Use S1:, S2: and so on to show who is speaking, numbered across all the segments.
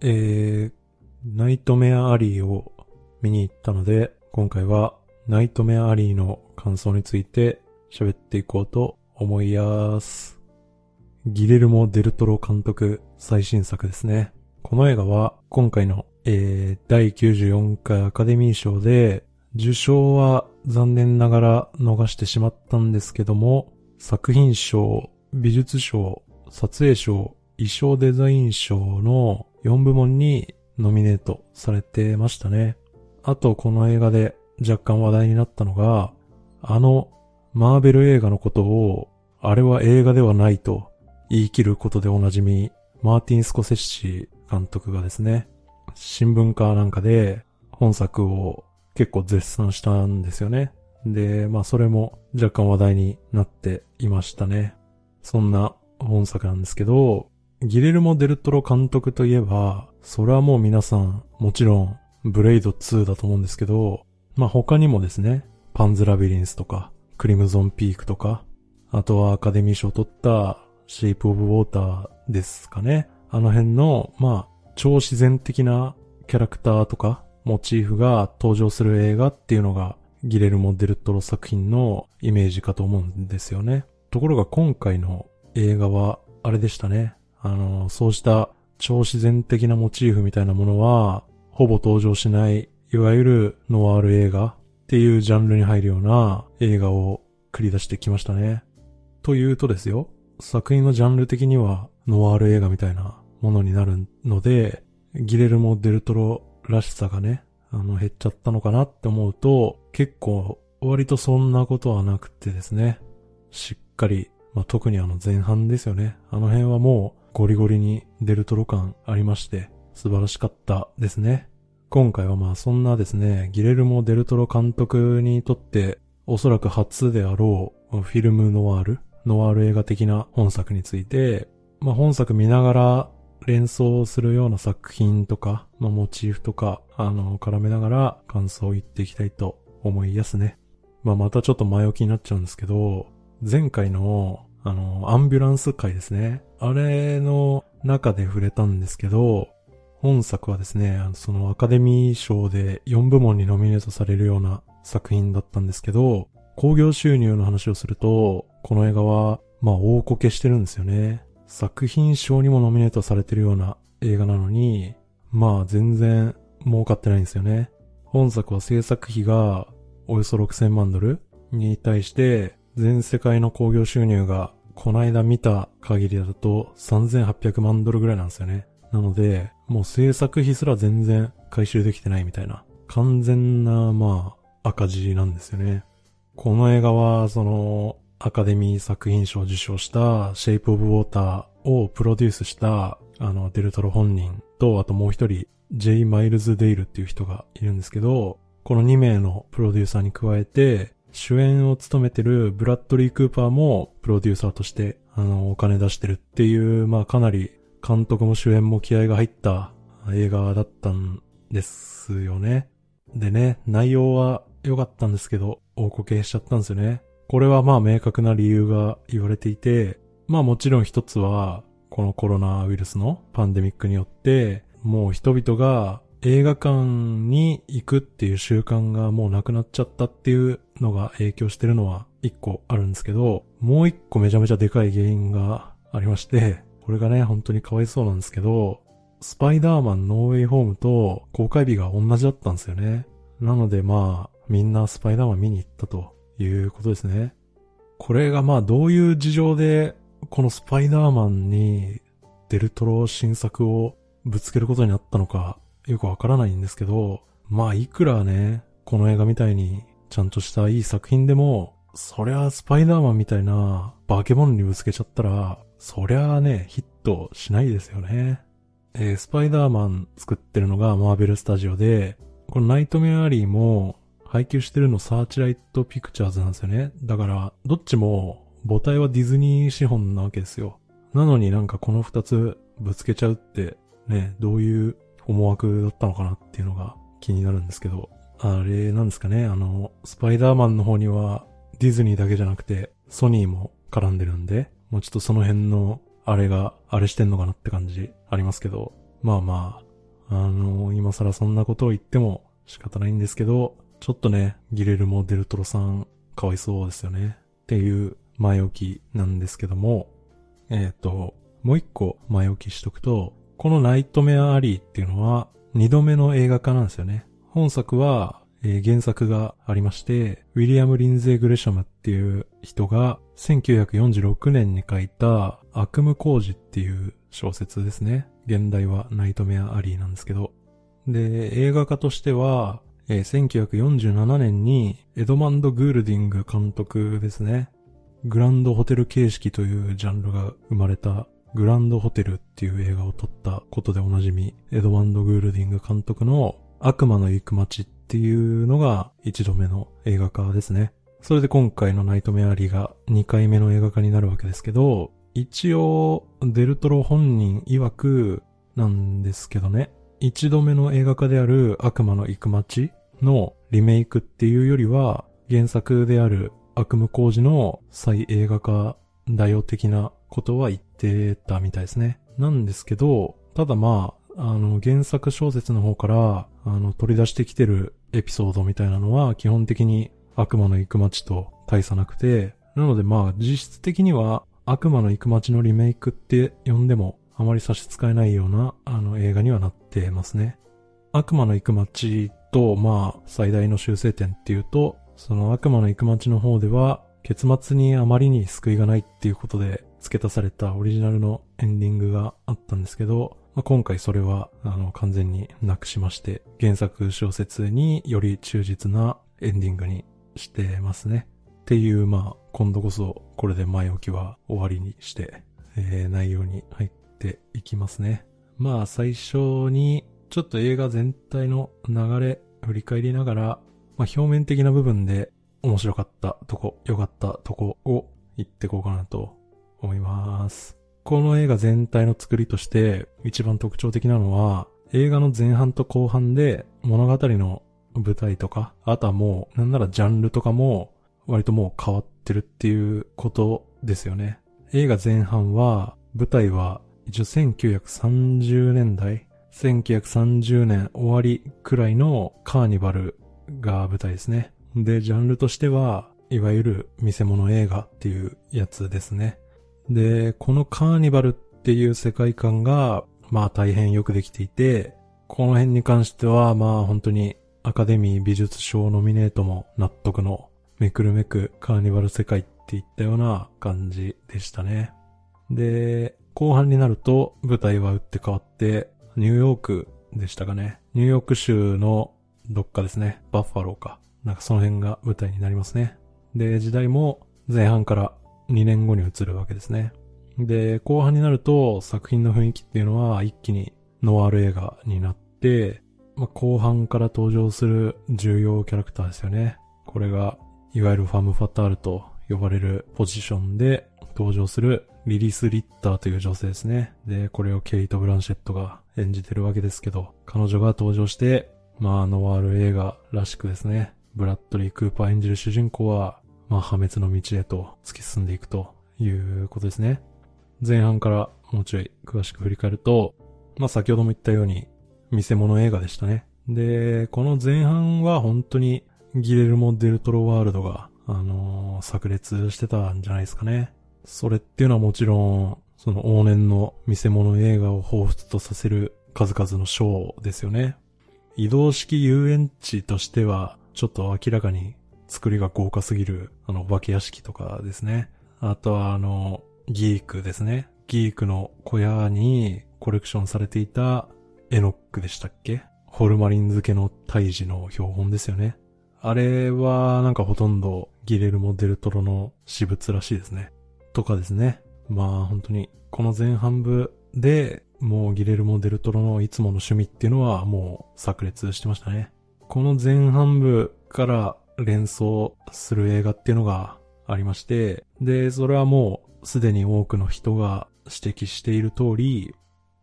S1: えー、ナイトメアアリーを見に行ったので、今回はナイトメアアリーの感想について喋っていこうと思います。ギレルモ・デルトロ監督最新作ですね。この映画は今回の、えー、第94回アカデミー賞で受賞は残念ながら逃してしまったんですけども、作品賞、美術賞、撮影賞、衣装デザイン賞の4部門にノミネートされてましたね。あとこの映画で若干話題になったのが、あのマーベル映画のことを、あれは映画ではないと言い切ることでおなじみ、マーティン・スコセッシ監督がですね、新聞かなんかで本作を結構絶賛したんですよね。で、まあそれも若干話題になっていましたね。そんな本作なんですけど、ギレルモ・デルトロ監督といえば、それはもう皆さん、もちろん、ブレイド2だと思うんですけど、まあ他にもですね、パンズ・ラビリンスとか、クリムゾン・ピークとか、あとはアカデミー賞を取ったシェイプ・オブ・ウォーターですかね。あの辺の、まあ、超自然的なキャラクターとか、モチーフが登場する映画っていうのが、ギレルモ・デルトロ作品のイメージかと思うんですよね。ところが今回の映画は、あれでしたね。あの、そうした超自然的なモチーフみたいなものは、ほぼ登場しない、いわゆるノワール映画っていうジャンルに入るような映画を繰り出してきましたね。というとですよ、作品のジャンル的にはノワール映画みたいなものになるので、ギレルモ・デルトロらしさがね、あの、減っちゃったのかなって思うと、結構、割とそんなことはなくてですね、しっかり、まあ、特にあの前半ですよね。あの辺はもうゴリゴリにデルトロ感ありまして、素晴らしかったですね。今回はまあそんなですね、ギレルモ・デルトロ監督にとっておそらく初であろうフィルムノワール、ノワール映画的な本作について、まあ本作見ながら連想するような作品とか、まあ、モチーフとか、あの、絡めながら感想を言っていきたいと思いやすね。まあ、またちょっと前置きになっちゃうんですけど、前回の、あの、アンビュランス回ですね。あれの中で触れたんですけど、本作はですね、そのアカデミー賞で4部門にノミネートされるような作品だったんですけど、興行収入の話をすると、この映画は、まあ大こけしてるんですよね。作品賞にもノミネートされてるような映画なのに、まあ全然儲かってないんですよね。本作は制作費がおよそ6000万ドルに対して全世界の興行収入がこの間見た限りだと3800万ドルぐらいなんですよね。なので、もう制作費すら全然回収できてないみたいな、完全な、まあ、赤字なんですよね。この映画は、その、アカデミー作品賞を受賞したシェイプオブウォーターをプロデュースしたあのデルトロ本人とあともう一人ジェイ・マイルズ・デイルっていう人がいるんですけどこの2名のプロデューサーに加えて主演を務めてるブラッドリー・クーパーもプロデューサーとしてあのお金出してるっていうまあかなり監督も主演も気合が入った映画だったんですよね。でね、内容は良かったんですけど、大こけしちゃったんですよね。これはまあ明確な理由が言われていて、まあもちろん一つは、このコロナウイルスのパンデミックによって、もう人々が映画館に行くっていう習慣がもうなくなっちゃったっていうのが影響してるのは一個あるんですけど、もう一個めちゃめちゃでかい原因がありまして、これがね、本当にかわいそうなんですけど、スパイダーマンノーウェイホームと公開日が同じだったんですよね。なのでまあ、みんなスパイダーマン見に行ったと。いうことですね。これがまあどういう事情でこのスパイダーマンにデルトロ新作をぶつけることになったのかよくわからないんですけど、まあいくらね、この映画みたいにちゃんとしたいい作品でも、そりゃスパイダーマンみたいな化け物にぶつけちゃったら、そりゃね、ヒットしないですよね。えー、スパイダーマン作ってるのがマーベルスタジオで、このナイトメアリーも配給してるのサーチライトピクチャーズなんですよね。だから、どっちも母体はディズニー資本なわけですよ。なのになんかこの二つぶつけちゃうって、ね、どういう思惑だったのかなっていうのが気になるんですけど、あれなんですかね、あの、スパイダーマンの方にはディズニーだけじゃなくてソニーも絡んでるんで、もうちょっとその辺のあれがあれしてんのかなって感じありますけど、まあまあ、あの、今更そんなことを言っても仕方ないんですけど、ちょっとね、ギレルモ・デルトロさん、かわいそうですよね。っていう前置きなんですけども、えっ、ー、と、もう一個前置きしとくと、このナイトメア・アリーっていうのは、二度目の映画化なんですよね。本作は、えー、原作がありまして、ウィリアム・リンゼー・グレシャムっていう人が、1946年に書いた悪夢工事っていう小説ですね。現代はナイトメア・アリーなんですけど。で、映画化としては、えー、1947年にエドマンド・グールディング監督ですね。グランドホテル形式というジャンルが生まれたグランドホテルっていう映画を撮ったことでおなじみ、エドマンド・グールディング監督の悪魔の行く街っていうのが一度目の映画化ですね。それで今回のナイトメアリーが2回目の映画化になるわけですけど、一応、デルトロ本人曰くなんですけどね、一度目の映画化である悪魔の行く街のリメイクっていうよりは、原作である悪夢工事の再映画化だよ的なことは言ってたみたいですね。なんですけど、ただまあ、あの、原作小説の方から、あの、取り出してきてるエピソードみたいなのは、基本的に悪魔の行く街と大差なくて、なのでまあ、実質的には、悪魔の行く街のリメイクって呼んでも、あまり差し支えないような、あの、映画にはなってますね。悪魔の行く街と、まあ、最大の修正点っていうと、その悪魔の行く街の方では、結末にあまりに救いがないっていうことで付け足されたオリジナルのエンディングがあったんですけど、まあ、今回それは、あの、完全になくしまして、原作小説により忠実なエンディングにしてますね。っていう、まあ、今度こそ、これで前置きは終わりにして、えー、内容に入っていきますね。まあ、最初に、ちょっと映画全体の流れ、振り返りながら、まあ、表面的な部分で面白かったとこ、良かったとこを言ってこうかなと思います。この映画全体の作りとして一番特徴的なのは、映画の前半と後半で物語の舞台とか、あとはもう、なんならジャンルとかも割ともう変わってるっていうことですよね。映画前半は、舞台は一応1930年代、1930年終わりくらいのカーニバルが舞台ですね。で、ジャンルとしては、いわゆる見せ物映画っていうやつですね。で、このカーニバルっていう世界観が、まあ大変よくできていて、この辺に関しては、まあ本当にアカデミー美術賞ノミネートも納得のめくるめくカーニバル世界っていったような感じでしたね。で、後半になると舞台は打って変わって、ニューヨークでしたかね。ニューヨーク州のどっかですね。バッファローか。なんかその辺が舞台になりますね。で、時代も前半から2年後に移るわけですね。で、後半になると作品の雰囲気っていうのは一気にノワール映画になって、まあ、後半から登場する重要キャラクターですよね。これが、いわゆるファム・ファタールと呼ばれるポジションで登場するリリス・リッターという女性ですね。で、これをケイト・ブランシェットが演じてるわけですけど、彼女が登場して、まあ、ノワール映画らしくですね、ブラッドリー・クーパー演じる主人公は、まあ破滅の道へと突き進んでいくということですね。前半からもうちょい詳しく振り返ると、まあ先ほども言ったように見せ物映画でしたね。で、この前半は本当にギレルモ・デルトロワールドが、あのー、炸裂してたんじゃないですかね。それっていうのはもちろん、その往年の見せ物映画を彷彿とさせる数々のショーですよね。移動式遊園地としては、ちょっと明らかに作りが豪華すぎる、あの、お化け屋敷とかですね。あとは、あの、ギークですね。ギークの小屋にコレクションされていたエノックでしたっけ？ホルマリン漬けの胎児の標本ですよね。あれはなんかほとんどギレルモ・デルトロの私物らしいですね。とかですね。まあ本当にこの前半部でもうギレルモ・デルトロのいつもの趣味っていうのはもう炸裂してましたね。この前半部から連想する映画っていうのがありまして、で、それはもうすでに多くの人が指摘している通り、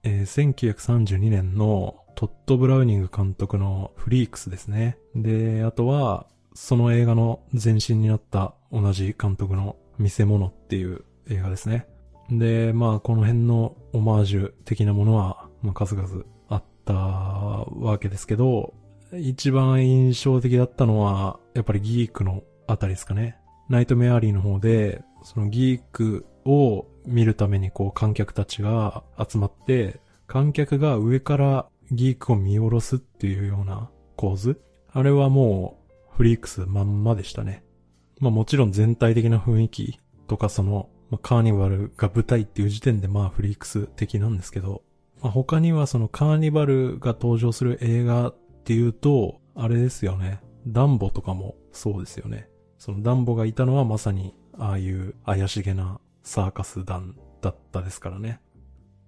S1: えー、1932年のトッド・ブラウニング監督のフリークスですね。で、あとは、その映画の前身になった同じ監督の見せ物っていう映画ですね。で、まあこの辺のオマージュ的なものは、まあ、数々あったわけですけど、一番印象的だったのは、やっぱりギークのあたりですかね。ナイトメアリーの方で、そのギークを見るためにこう観客たちが集まって、観客が上からギークを見下ろすっていうような構図。あれはもうフリークスまんまでしたね。まあもちろん全体的な雰囲気とかその、まあ、カーニバルが舞台っていう時点でまあフリークス的なんですけど、まあ、他にはそのカーニバルが登場する映画っていうと、あれですよね。ダンボとかもそうですよね。そのダンボがいたのはまさにああいう怪しげなサーカス団だったですからね。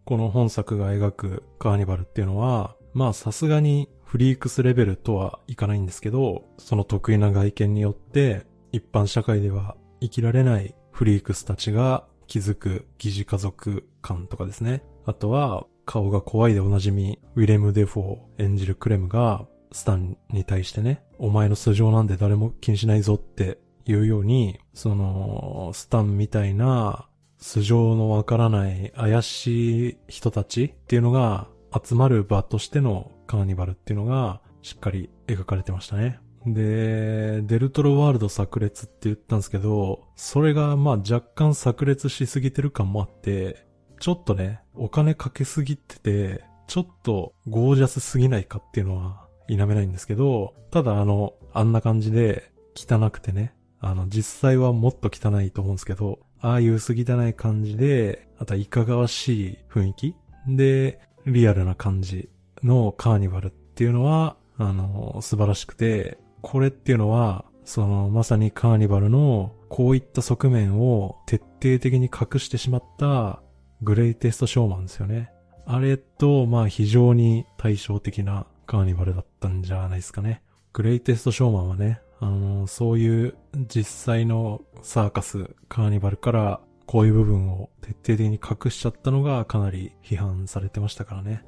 S1: この本作が描くカーニバルっていうのは、まあさすがにフリークスレベルとはいかないんですけど、その特異な外見によって一般社会では生きられないフリークスたちが築く疑似家族感とかですね。あとは顔が怖いでおなじみ、ウィレム・デフォー演じるクレムがスタンに対してね、お前の素性なんて誰も気にしないぞっていうように、その、スタンみたいな素性のわからない怪しい人たちっていうのが集まる場としてのカーニバルっていうのがしっかり描かれてましたね。で、デルトロワールド炸裂って言ったんですけど、それがまあ若干炸裂しすぎてる感もあって、ちょっとね、お金かけすぎてて、ちょっとゴージャスすぎないかっていうのは否めないんですけど、ただあの、あんな感じで汚くてね、あの、実際はもっと汚いと思うんですけど、ああいう薄汚い感じで、あとはいかがわしい雰囲気？で、リアルな感じのカーニバルっていうのは、あの、素晴らしくて、これっていうのは、その、まさにカーニバルの、こういった側面を徹底的に隠してしまったグレイテストショーマンですよね。あれと、まあ非常に対照的なカーニバルだったんじゃないですかね。グレイテストショーマンはね、あの、そういう実際のサーカス、カーニバルからこういう部分を徹底的に隠しちゃったのがかなり批判されてましたからね。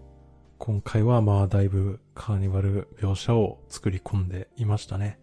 S1: 今回はまあだいぶカーニバル描写を作り込んでいましたね。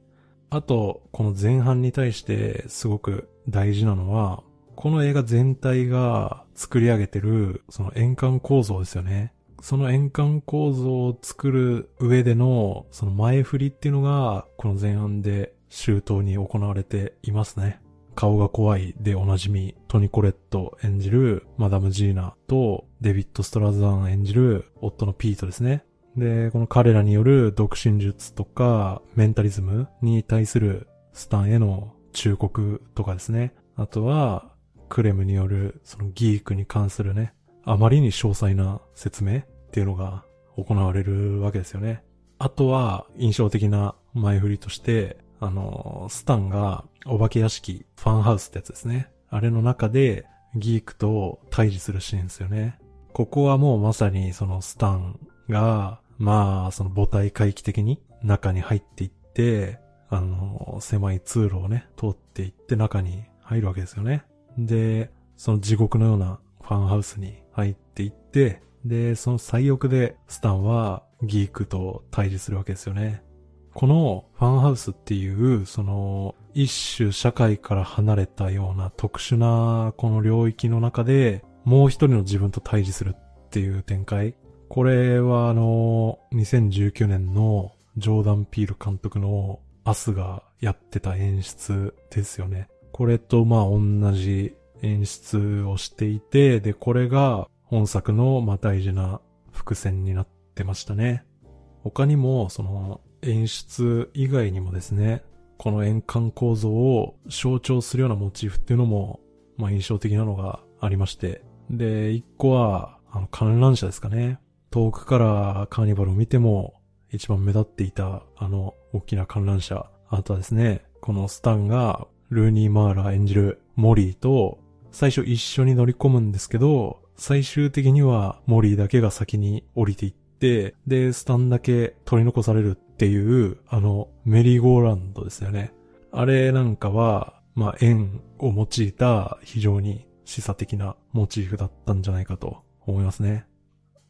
S1: あと、この前半に対してすごく大事なのは、この映画全体が作り上げてるその円環構造ですよね。その円環構造を作る上での、その前振りっていうのが、この前半で周到に行われていますね。顔が怖いでおなじみ、トニコレット演じるマダム・ジーナとデビッド・ストラザーン演じる夫のピートですね。で、この彼らによる独身術とかメンタリズムに対するスタンへの忠告とかですね。あとは、クレムによるそのギークに関するね、あまりに詳細な説明っていうのが行われるわけですよね。あとは、印象的な前振りとして、あの、スタンがお化け屋敷、ファンハウスってやつですね。あれの中で、ギークと対峙するシーンですよね。ここはもうまさにそのスタンが、まあ、その母体回帰的に中に入っていって、あの、狭い通路をね、通っていって中に入るわけですよね。で、その地獄のようなファンハウスに入っていって、で、その最奥でスタンはギークと対峙するわけですよね。このファンハウスっていう、その一種社会から離れたような特殊なこの領域の中でもう一人の自分と対峙するっていう展開。これはあの、2019年のジョーダン・ピール監督のアスがやってた演出ですよね。これとまあ同じ演出をしていて、で、これが本作のまあ大事な伏線になってましたね。他にも、その演出以外にもですね、この円環構造を象徴するようなモチーフっていうのも、まあ印象的なのがありまして。で、一個は、あの観覧車ですかね。遠くからカーニバルを見ても一番目立っていたあの大きな観覧車。あとはですね、このスタンがルーニー・マーラー演じるモリーと最初一緒に乗り込むんですけど、最終的にはモリーだけが先に降りていって、で、スタンだけ取り残されるっていう、あの、メリーゴーランドですよね。あれなんかは、まあ、円を用いた非常に示唆的なモチーフだったんじゃないかと思いますね。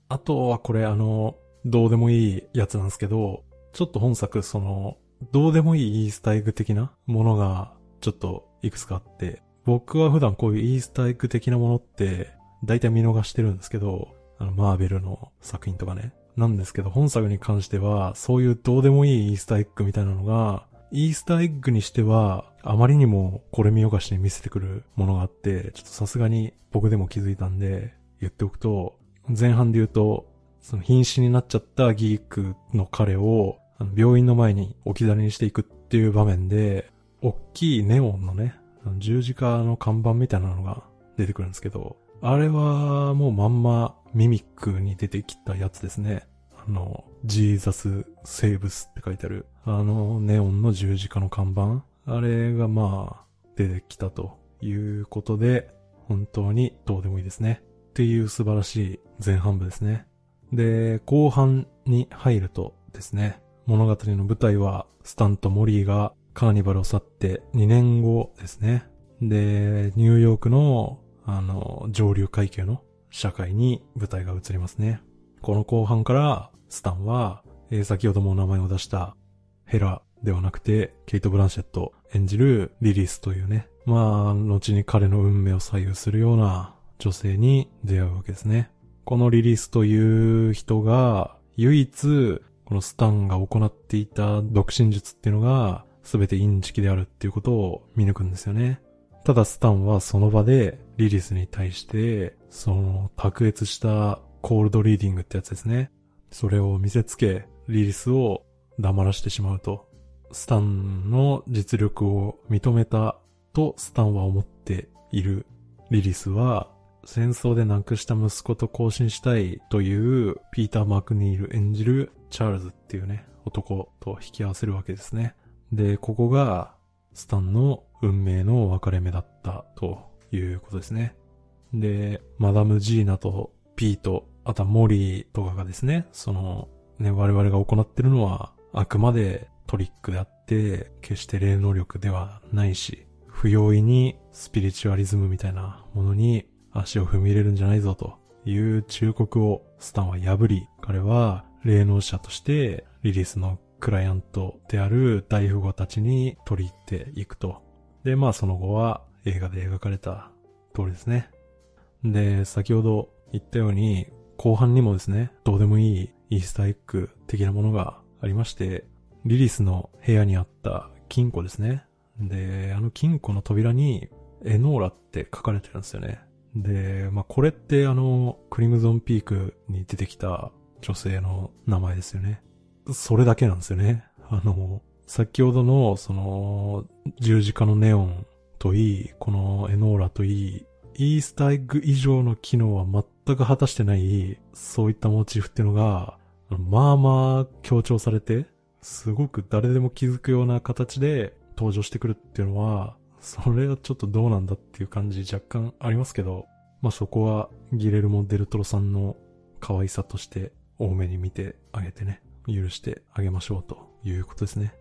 S1: あとはこれあの、どうでもいいやつなんですけど、ちょっと本作その、どうでもいいイースターエッグ的なものがちょっといくつかあって、僕は普段こういうイースターエッグ的なものって、大体見逃してるんですけど、あの、マーベルの作品とかね。なんですけど、本作に関しては、そういうどうでもいいイースターエッグみたいなのが、イースターエッグにしては、あまりにもこれ見よがしに見せてくるものがあって、ちょっとさすがに僕でも気づいたんで、言っておくと、前半で言うと、その瀕死になっちゃったギークの彼を、病院の前に置き去りにしていくっていう場面で、大きいネオンのね、十字架の看板みたいなのが出てくるんですけど、あれはもうまんまミミックに出てきたやつですね。あの、ジーザス・セーブスって書いてある、あのネオンの十字架の看板。あれがまあ、出てきたということで、本当にどうでもいいですね。っていう素晴らしい前半部ですね。で、後半に入るとですね、物語の舞台は、スタンとモリーがカーニバルを去って2年後ですね。で、ニューヨークの、あの、上流階級の社会に舞台が移りますね。この後半から、スタンは、えー、先ほどもお名前を出したヘラではなくて、ケイト・ブランシェット演じるリリースというね、まあ、後に彼の運命を左右するような女性に出会うわけですね。このリリースという人が、唯一、このスタンが行っていた独身術っていうのが、すべてインチキであるっていうことを見抜くんですよね。ただスタンはその場でリリスに対して、その卓越したコールドリーディングってやつですね。それを見せつけ、リリスを黙らしてしまうと。スタンの実力を認めたとスタンは思っているリリスは戦争で亡くした息子と交信したいというピーター・マクニール演じるチャールズっていうね男と引き合わせるわけですね。で、ここが、スタンの運命の分かれ目だったということですね。で、マダム・ジーナとピート、あとはモリーとかがですね、その、ね、我々が行ってるのは、あくまでトリックであって、決して霊能力ではないし、不用意にスピリチュアリズムみたいなものに足を踏み入れるんじゃないぞという忠告をスタンは破り、彼は霊能者としてリリースのクライアントである大富豪たちに取り入っていくと。で、まあその後は映画で描かれた通りですね。で、先ほど言ったように、後半にもですね、どうでもいいイースターエッグ的なものがありまして、リリスの部屋にあった金庫ですね。で、あの金庫の扉にエノーラって書かれてるんですよね。で、まあ、これってあの、クリムゾンピークに出てきた女性の名前ですよね。それだけなんですよね。あの、先ほどの、その、十字架のネオンといい、このエノーラといい、イースターエッグ以上の機能は全く果たしてない、そういったモチーフっていうのが、まあまあ強調されて、すごく誰でも気づくような形で登場してくるっていうのは、それはちょっとどうなんだっていう感じ若干ありますけど、まあそこはギレルモ・デルトロさんの可愛さとして多めに見てあげてね。許してあげましょうということですね。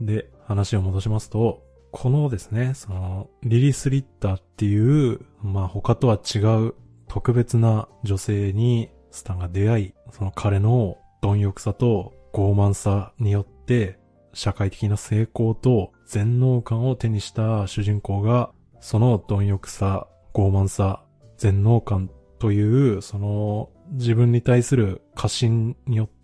S1: で、話を戻しますと、このですね、その、リリス・リッターっていう、まあ他とは違う特別な女性にスタンが出会い、その彼の貪欲さと傲慢さによって、社会的な成功と全能感を手にした主人公が、その貪欲さ、傲慢さ、全能感という、その自分に対する過信によって、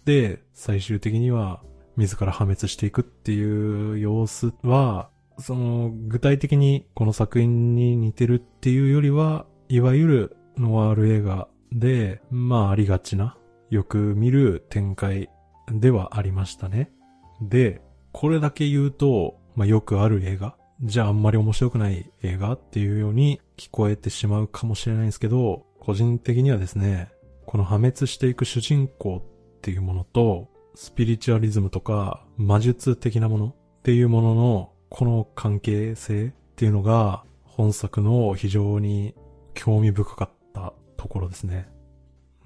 S1: 最終的には自ら破滅していくっていう様子は、その、具体的にこの作品に似てるっていうよりは、いわゆるノワール映画で、まあありがちな、よく見る展開ではありましたね。で、これだけ言うと、まあよくある映画、じゃああんまり面白くない映画っていうように聞こえてしまうかもしれないんですけど、個人的にはですね、この破滅していく主人公っていうものと、スピリチュアリズムとか魔術的なものっていうもののこの関係性っていうのが本作の非常に興味深かったところですね。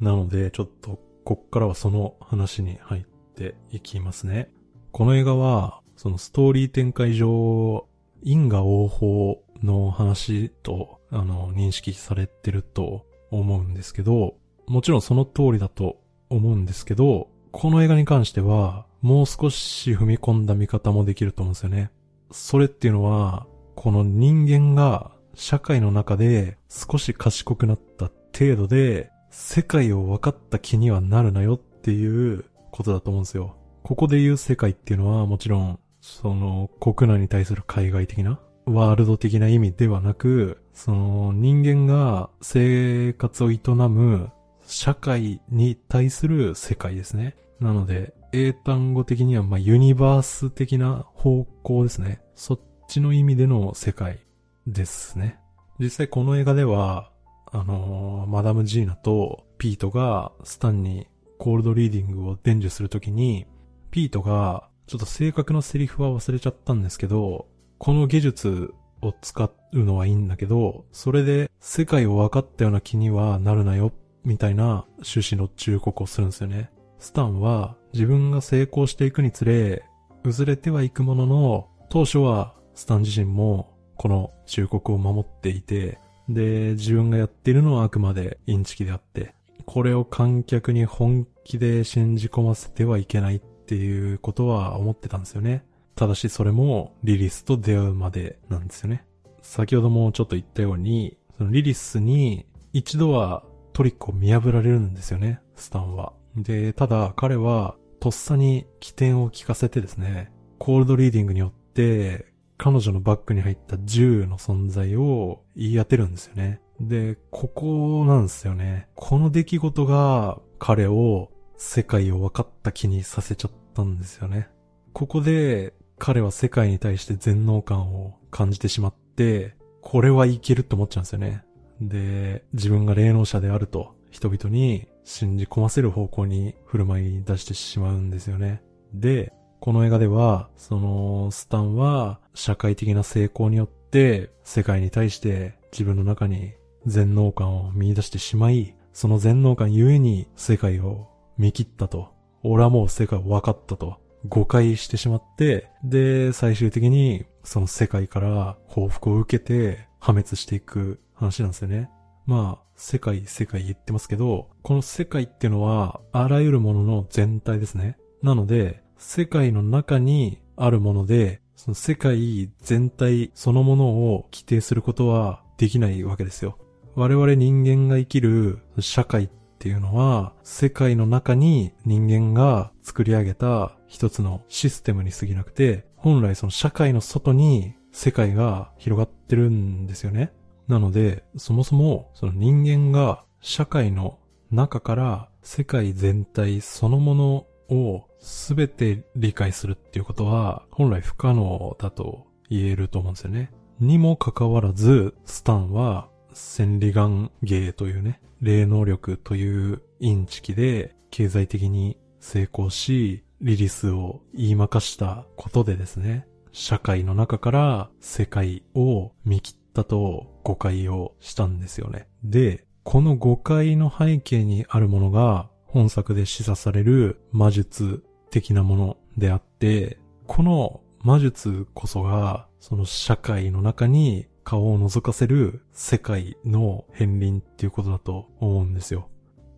S1: なのでちょっとこっからはその話に入っていきますね。この映画はそのストーリー展開上因果応報の話とあの認識されてると思うんですけど、もちろんその通りだと思うんですけど、この映画に関しては、もう少し踏み込んだ見方もできると思うんですよね。それっていうのは、この人間が社会の中で少し賢くなった程度で、世界を分かった気にはなるなよっていうことだと思うんですよ。ここで言う世界っていうのはもちろん、その国内に対する海外的な、ワールド的な意味ではなく、その人間が生活を営む社会に対する世界ですね。なので、英単語的にはまあユニバース的な方向ですね。そっちの意味での世界ですね。実際この映画では、あのー、マダム・ジーナとピートがスタンにコールドリーディングを伝授するときに、ピートがちょっと正確なセリフは忘れちゃったんですけど、この技術を使うのはいいんだけど、それで世界を分かったような気にはなるなよ、みたいな趣旨の忠告をするんですよね。スタンは自分が成功していくにつれ、薄れてはいくものの、当初はスタン自身もこの忠告を守っていて、で、自分がやっているのはあくまでインチキであって、これを観客に本気で信じ込ませてはいけないっていうことは思ってたんですよね。ただしそれもリリスと出会うまでなんですよね。先ほどもちょっと言ったように、そのリリスに一度はトリックを見破られるんですよね、スタンは。で、ただ彼はとっさに起点を聞かせてですね、コールドリーディングによって彼女のバッグに入った銃の存在を言い当てるんですよね。で、ここなんですよね。この出来事が彼を世界を分かった気にさせちゃったんですよね。ここで彼は世界に対して全能感を感じてしまって、これはいけるって思っちゃうんですよね。で、自分が霊能者であると人々に信じ込ませる方向に振る舞い出してしまうんですよね。で、この映画では、その、スタンは社会的な成功によって世界に対して自分の中に全能感を見出してしまい、その全能感ゆえに世界を見切ったと。俺はもう世界を分かったと。誤解してしまって、で、最終的にその世界から報復を受けて破滅していく話なんですよね。まあ、世界、世界言ってますけど、この世界っていうのは、あらゆるものの全体ですね。なので、世界の中にあるもので、その世界全体そのものを規定することはできないわけですよ。我々人間が生きる社会っていうのは、世界の中に人間が作り上げた一つのシステムに過ぎなくて、本来その社会の外に世界が広がってるんですよね。なので、そもそもその人間が社会の中から世界全体そのものをすべて理解するっていうことは本来不可能だと言えると思うんですよね。にもかかわらず、スタンは千里眼芸というね、霊能力というインチキで経済的に成功し、リリスを言いまかしたことでですね、社会の中から世界を見切ったと誤解をしたんですよね。で、この誤解の背景にあるものが本作で示唆される魔術的なものであって、この魔術こそがその社会の中に顔を覗かせる世界の片鱗っていうことだと思うんですよ。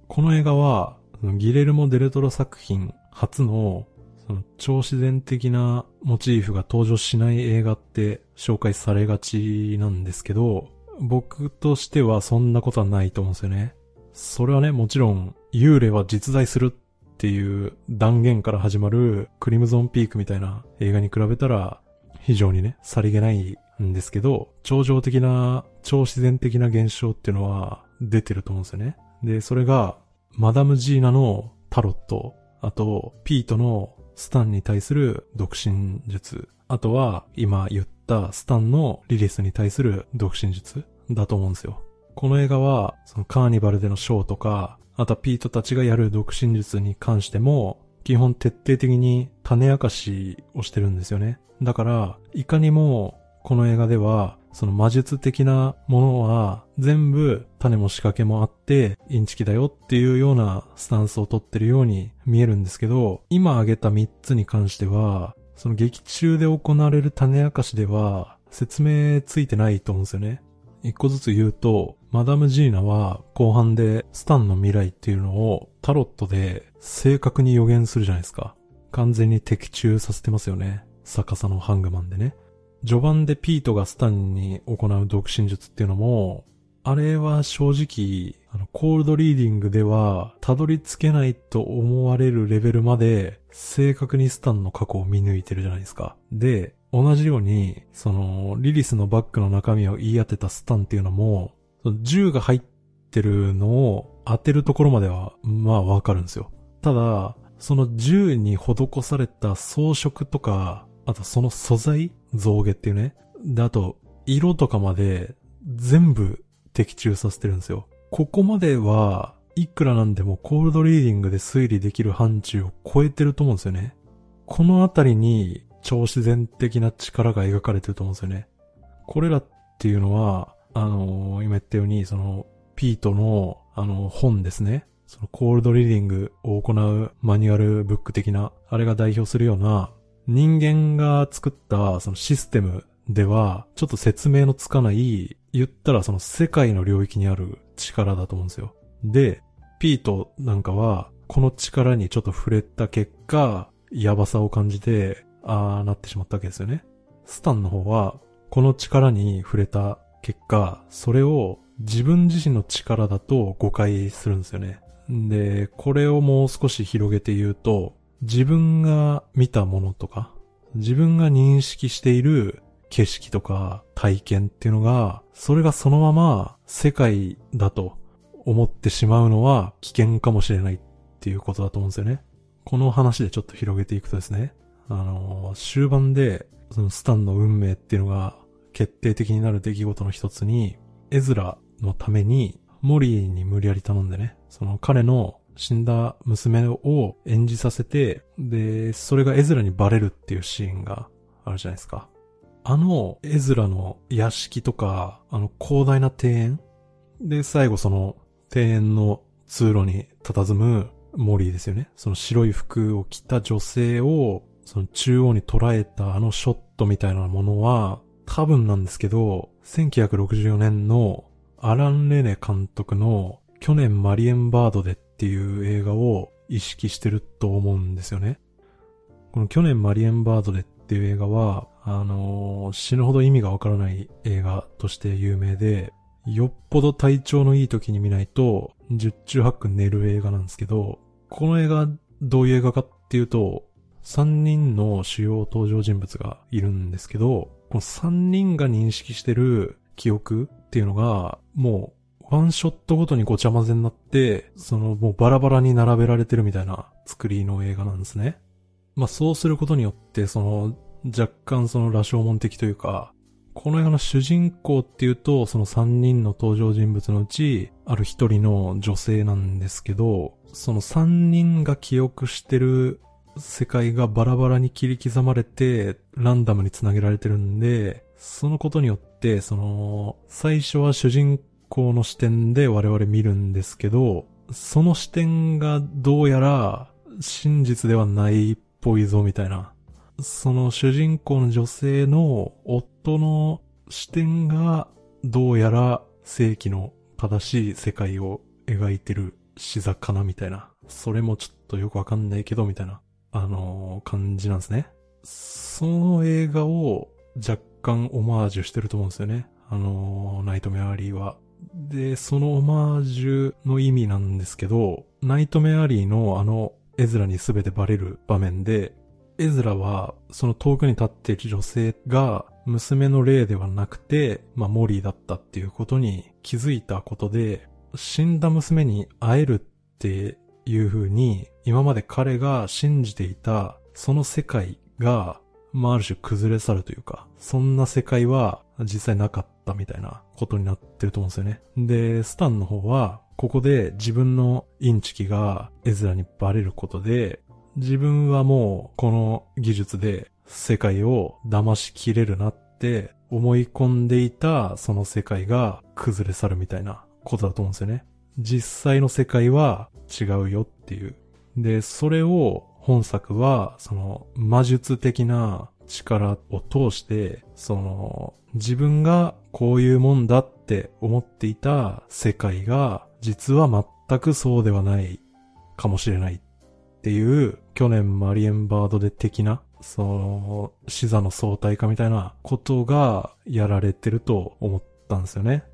S1: この映画はギレルモ・デルトロ作品初のその超自然的なモチーフが登場しない映画って紹介されがちなんですけど、僕としてはそんなことはないと思うんですよね。それはね、もちろん幽霊は実在するっていう断言から始まるクリムゾンピークみたいな映画に比べたら非常にね、さりげないんですけど、超常的な、超自然的な現象っていうのは出てると思うんですよね。で、それが、マダム・ジーナのタロット、あと、ピートのスタンに対する独身術、あとは、今言ったスタンのリリスに対する独身術だと思うんですよ。この映画は、そのカーニバルでのショーとか、あとはピートたちがやる独身術に関しても、基本徹底的に種明かしをしてるんですよね。だから、いかにもこの映画では、その魔術的なものは全部種も仕掛けもあってインチキだよっていうようなスタンスをとってるように見えるんですけど、今挙げた3つに関しては、その劇中で行われる種明かしでは説明ついてないと思うんですよね。一個ずつ言うと、マダム・ジーナは後半でスタンの未来っていうのをタロットで正確に予言するじゃないですか。完全に的中させてますよね。逆さのハングマンでね。序盤でピートがスタンに行う独身術っていうのも、あれは正直、あの、コールドリーディングでは、たどり着けないと思われるレベルまで、正確にスタンの過去を見抜いてるじゃないですか。で、同じように、その、リリスのバッグの中身を言い当てたスタンっていうのも、銃が入ってるのを当てるところまでは、まあわかるんですよ。ただ、その銃に施された装飾とか、あとその素材造形っていうね。で、あと、色とかまで全部的中させてるんですよ。ここまでは、いくらなんでもコールドリーディングで推理できる範疇を超えてると思うんですよね。このあたりに超自然的な力が描かれてると思うんですよね。これらっていうのは、あのー、今言ったように、その、ピートの、あの、本ですね。そのコールドリーディングを行うマニュアルブック的な、あれが代表するような、人間が作ったそのシステムでは、ちょっと説明のつかない、言ったらその世界の領域にある力だと思うんですよ。で、ピートなんかは、この力にちょっと触れた結果、やばさを感じて、ああなってしまったわけですよね。スタンの方は、この力に触れた結果、それを自分自身の力だと誤解するんですよね。で、これをもう少し広げて言うと、自分が見たものとか、自分が認識している景色とか体験っていうのが、それがそのまま世界だと思ってしまうのは危険かもしれないっていうことだと思うんですよね。この話でちょっと広げていくとですね、あの、終盤で、そのスタンの運命っていうのが決定的になる出来事の一つに、エズラのためにモリーに無理やり頼んでね、その彼の死んだ娘を演じさせて、で、それがエズラにバレるっていうシーンがあるじゃないですか。あの、エズラの屋敷とか、あの広大な庭園で、最後その庭園の通路に佇むモリーですよね。その白い服を着た女性を、その中央に捉えたあのショットみたいなものは、多分なんですけど、1964年のアラン・レネ監督の去年マリエンバードでっていう映画を意識してると思うんですよね。この去年マリエンバードでっていう映画は、あのー、死ぬほど意味がわからない映画として有名で、よっぽど体調のいい時に見ないと、十中八九寝る映画なんですけど、この映画どういう映画かっていうと、三人の主要登場人物がいるんですけど、この三人が認識してる記憶っていうのが、もう、ワンショットごとにごちゃ混ぜになって、そのもうバラバラに並べられてるみたいな作りの映画なんですね。まあそうすることによって、その、若干その羅生門的というか、この映画の主人公っていうと、その三人の登場人物のうち、ある一人の女性なんですけど、その三人が記憶してる世界がバラバラに切り刻まれて、ランダムに繋げられてるんで、そのことによって、その、最初は主人公の視点で我々見るんですけど、その視点がどうやら真実ではないっぽいぞみたいな。その主人公の女性の夫の視点がどうやら正規の正しい世界を描いてる視座かなみたいな。それもちょっとよくわかんないけどみたいな。あのー、感じなんですね。その映画を若干オマージュしてると思うんですよね。あのー、ナイトメアリーは。で、そのオマージュの意味なんですけど、ナイトメアリーのあのエズラに全てバレる場面で、エズラはその遠くに立っている女性が娘の霊ではなくて、まあ、モリーだったっていうことに気づいたことで、死んだ娘に会えるっていう風に、今まで彼が信じていた、その世界が、まあ、ある種崩れ去るというか、そんな世界は実際なかったみたいなことになってると思うんですよね。で、スタンの方は、ここで自分のインチキがエズラにバレることで、自分はもうこの技術で世界を騙しきれるなって思い込んでいたその世界が崩れ去るみたいなことだと思うんですよね。実際の世界は違うよっていう。で、それを本作は、その魔術的な力を通して、その自分がこういうもんだって思っていた世界が実は全くそうではないかもしれないっていう去年マリエンバードで的なその死座の相対化みたいなことがやられてると思ったんですよね。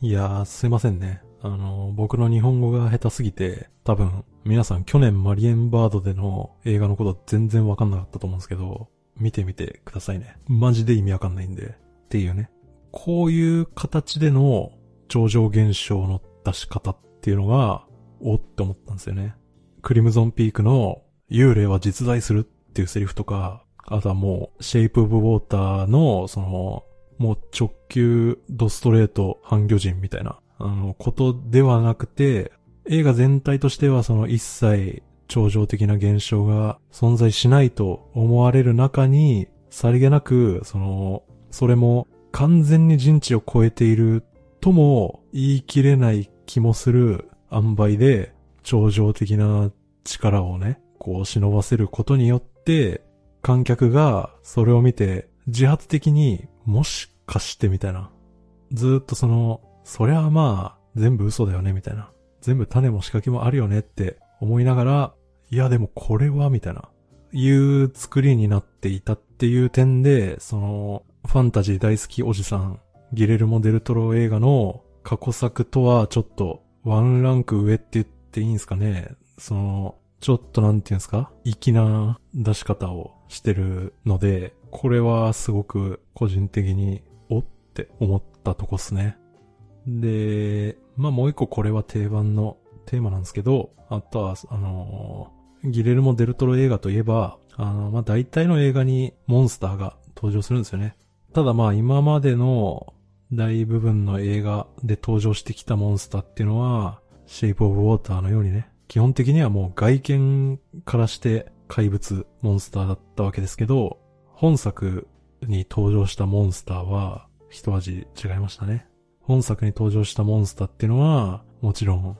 S1: いやー、すいませんね。あの、僕の日本語が下手すぎて、多分、皆さん去年マリエンバードでの映画のこと全然わかんなかったと思うんですけど、見てみてくださいね。マジで意味わかんないんで。っていうね。こういう形での超常現象の出し方っていうのが、おって思ったんですよね。クリムゾンピークの幽霊は実在するっていうセリフとか、あとはもう、シェイプオブウォーターの、その、もう直球ドストレート反魚人みたいな、あの、ことではなくて、映画全体としてはその一切超常的な現象が存在しないと思われる中に、さりげなく、その、それも完全に人知を超えているとも言い切れない気もする塩梅で、超常的な力をね、こう忍ばせることによって、観客がそれを見て自発的にもしかしてみたいな。ずっとその、そりゃまあ全部嘘だよねみたいな。全部種も仕掛けもあるよねって思いながら、いやでもこれはみたいな。いう作りになっていたっていう点で、その、ファンタジー大好きおじさん、ギレルモ・デルトロ映画の過去作とはちょっとワンランク上って言っていいんですかね。その、ちょっとなんていうんですか？粋な出し方をしてるので、これはすごく個人的におって思ったとこっすね。で、まあもう一個これは定番のテーマなんですけど、あとは、あのー、ギレルモ・デルトロ映画といえば、あの、まあ大体の映画にモンスターが登場するんですよね。ただまあ今までの大部分の映画で登場してきたモンスターっていうのは、シェイプオブウォーターのようにね、基本的にはもう外見からして怪物、モンスターだったわけですけど、本作に登場したモンスターは一味違いましたね。本作に登場したモンスターっていうのは、もちろん、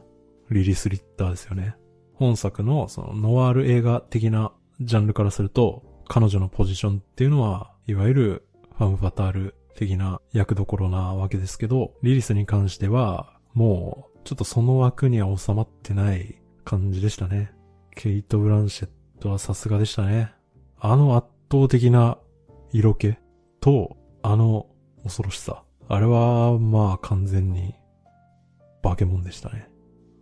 S1: リリス・リッターですよね。本作のそのノワール映画的なジャンルからすると、彼女のポジションっていうのは、いわゆるファム・ファタール的な役どころなわけですけど、リリスに関しては、もう、ちょっとその枠には収まってない感じでしたね。ケイト・ブランシェットはさすがでしたね。あの圧倒的な色気と、あの恐ろしさ。あれは、まあ完全に化け物でしたね。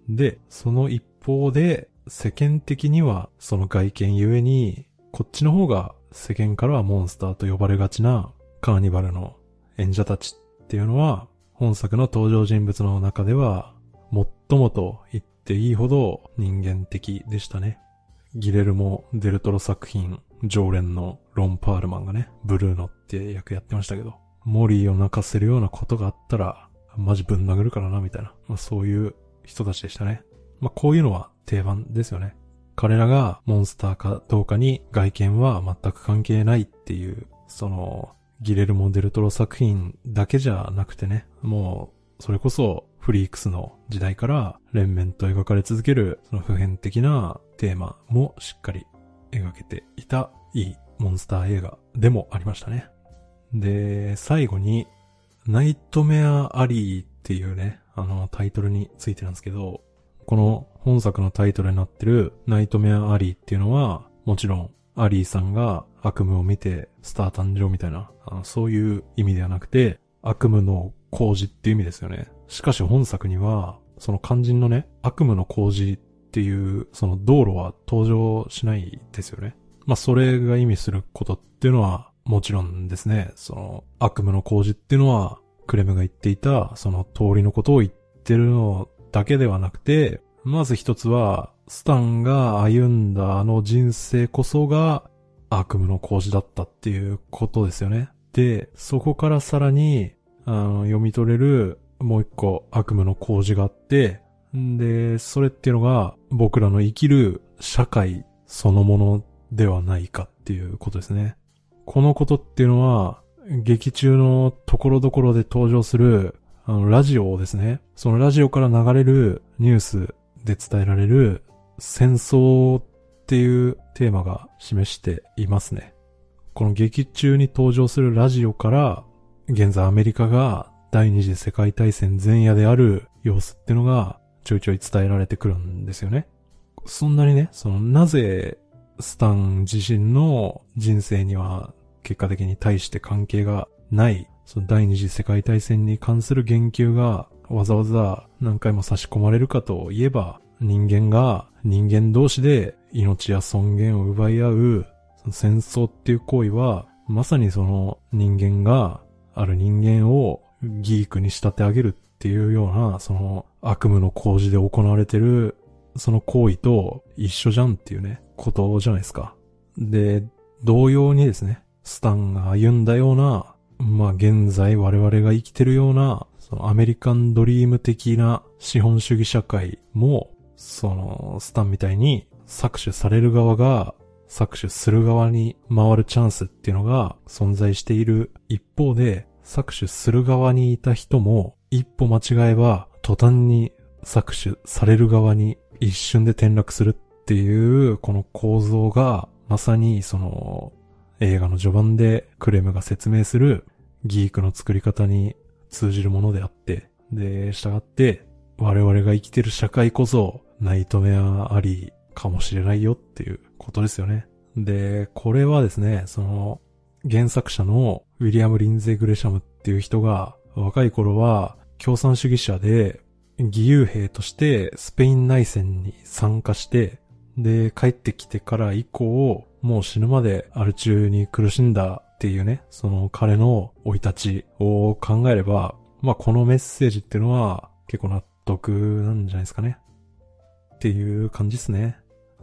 S1: で、その一方で、世間的にはその外見ゆえに、こっちの方が世間からはモンスターと呼ばれがちなカーニバルの演者たちっていうのは、本作の登場人物の中では、最もと言っていいほど人間的でしたね。ギレルモ・デルトロ作品常連のロン・パールマンがね、ブルーノって役やってましたけど、モリーを泣かせるようなことがあったら、マジぶん殴るからな、みたいな。まあ、そういう人たちでしたね。まあ、こういうのは定番ですよね。彼らがモンスターかどうかに外見は全く関係ないっていう、その、ギレルモ・デルトロ作品だけじゃなくてね、もう、それこそフリークスの時代から連綿と描かれ続けるその普遍的なテーマもしっかり描けていたいいモンスター映画でもありましたね。で、最後に、ナイトメアアリーっていうね、あのタイトルについてなんですけど、この本作のタイトルになってるナイトメアアリーっていうのは、もちろんアリーさんが悪夢を見てスター誕生みたいな、そういう意味ではなくて、悪夢の工事っていう意味ですよね。しかし本作には、その肝心のね、悪夢の工事っていう、その道路は登場しないですよね。まあ、それが意味することっていうのは、もちろんですね、その、悪夢の工事っていうのは、クレムが言っていた、その通りのことを言ってるのだけではなくて、まず一つは、スタンが歩んだあの人生こそが悪夢の工事だったっていうことですよね。で、そこからさらに、あの、読み取れるもう一個悪夢の工事があって、で、それっていうのが僕らの生きる社会そのものではないかっていうことですね。このことっていうのは、劇中のところどころで登場する、あの、ラジオをですね、そのラジオから流れるニュースで伝えられる戦争っていうテーマが示していますね。この劇中に登場するラジオから、現在アメリカが第二次世界大戦前夜である様子ってのがちょいちょい伝えられてくるんですよね。そんなにね、そのなぜスタン自身の人生には結果的に対して関係がない、その第二次世界大戦に関する言及がわざわざ何回も差し込まれるかといえば、人間が人間同士で命や尊厳を奪い合う戦争っていう行為は、まさにその人間がある人間をギークに仕立て上げるっていうような、その悪夢の工事で行われてる、その行為と一緒じゃんっていうね、ことじゃないですか。で、同様にですね、スタンが歩んだような、まあ現在我々が生きてるような、そのアメリカンドリーム的な資本主義社会も、そのスタンみたいに搾取される側が搾取する側に回るチャンスっていうのが存在している一方で、搾取する側にいた人も一歩間違えば途端に搾取される側に一瞬で転落するっていうこの構造がまさにその映画の序盤でクレムが説明するギークの作り方に通じるものであって、で、従って我々が生きてる社会こそナイトメアありかもしれないよっていうことですよね。で、これはですね、その原作者のウィリアム・リンゼ・グレシャムっていう人が若い頃は共産主義者で義勇兵としてスペイン内戦に参加して、で、帰ってきてから以降、もう死ぬまでアル中に苦しんだっていうね、その彼の生い立ちを考えれば、まあこのメッセージっていうのは結構納得なんじゃないですかね。っていう感じですね。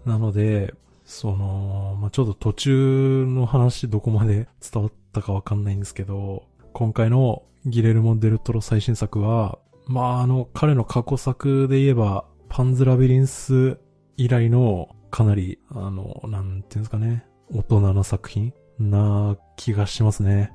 S1: なので、その、まあ、ちょっと途中の話どこまで伝わったかわかんないんですけど、今回のギレルモ・デル・トロ最新作は、まあ、あの、彼の過去作で言えば、パンズ・ラビリンス以来の、かなり、あの、なんていうんですかね、大人な作品な気がしますね。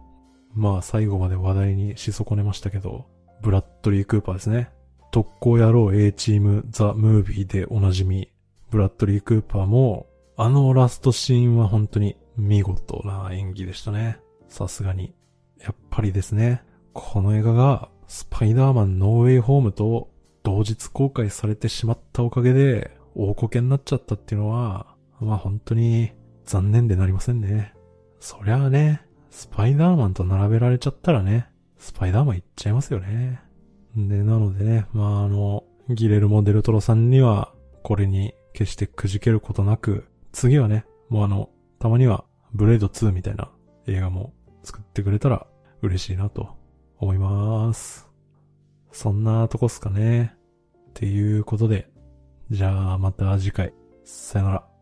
S1: まあ、最後まで話題にし損ねましたけど、ブラッドリー・クーパーですね。特攻野郎 A チームザ・ムービーでおなじみ、ブラッドリー・クーパーも、あのラストシーンは本当に見事な演技でしたね。さすがに。やっぱりですね、この映画がスパイダーマンノーウェイホームと同日公開されてしまったおかげで大こけになっちゃったっていうのは、まあ本当に残念でなりませんね。そりゃあね、スパイダーマンと並べられちゃったらね、スパイダーマンいっちゃいますよね。で、なのでね、まああの、ギレルモ・デルトロさんには、これに決してくじけることなく、次はね、もうあの、たまには、ブレード2みたいな映画も作ってくれたら嬉しいなと思います。そんなとこっすかね。っていうことで、じゃあまた次回。さよなら。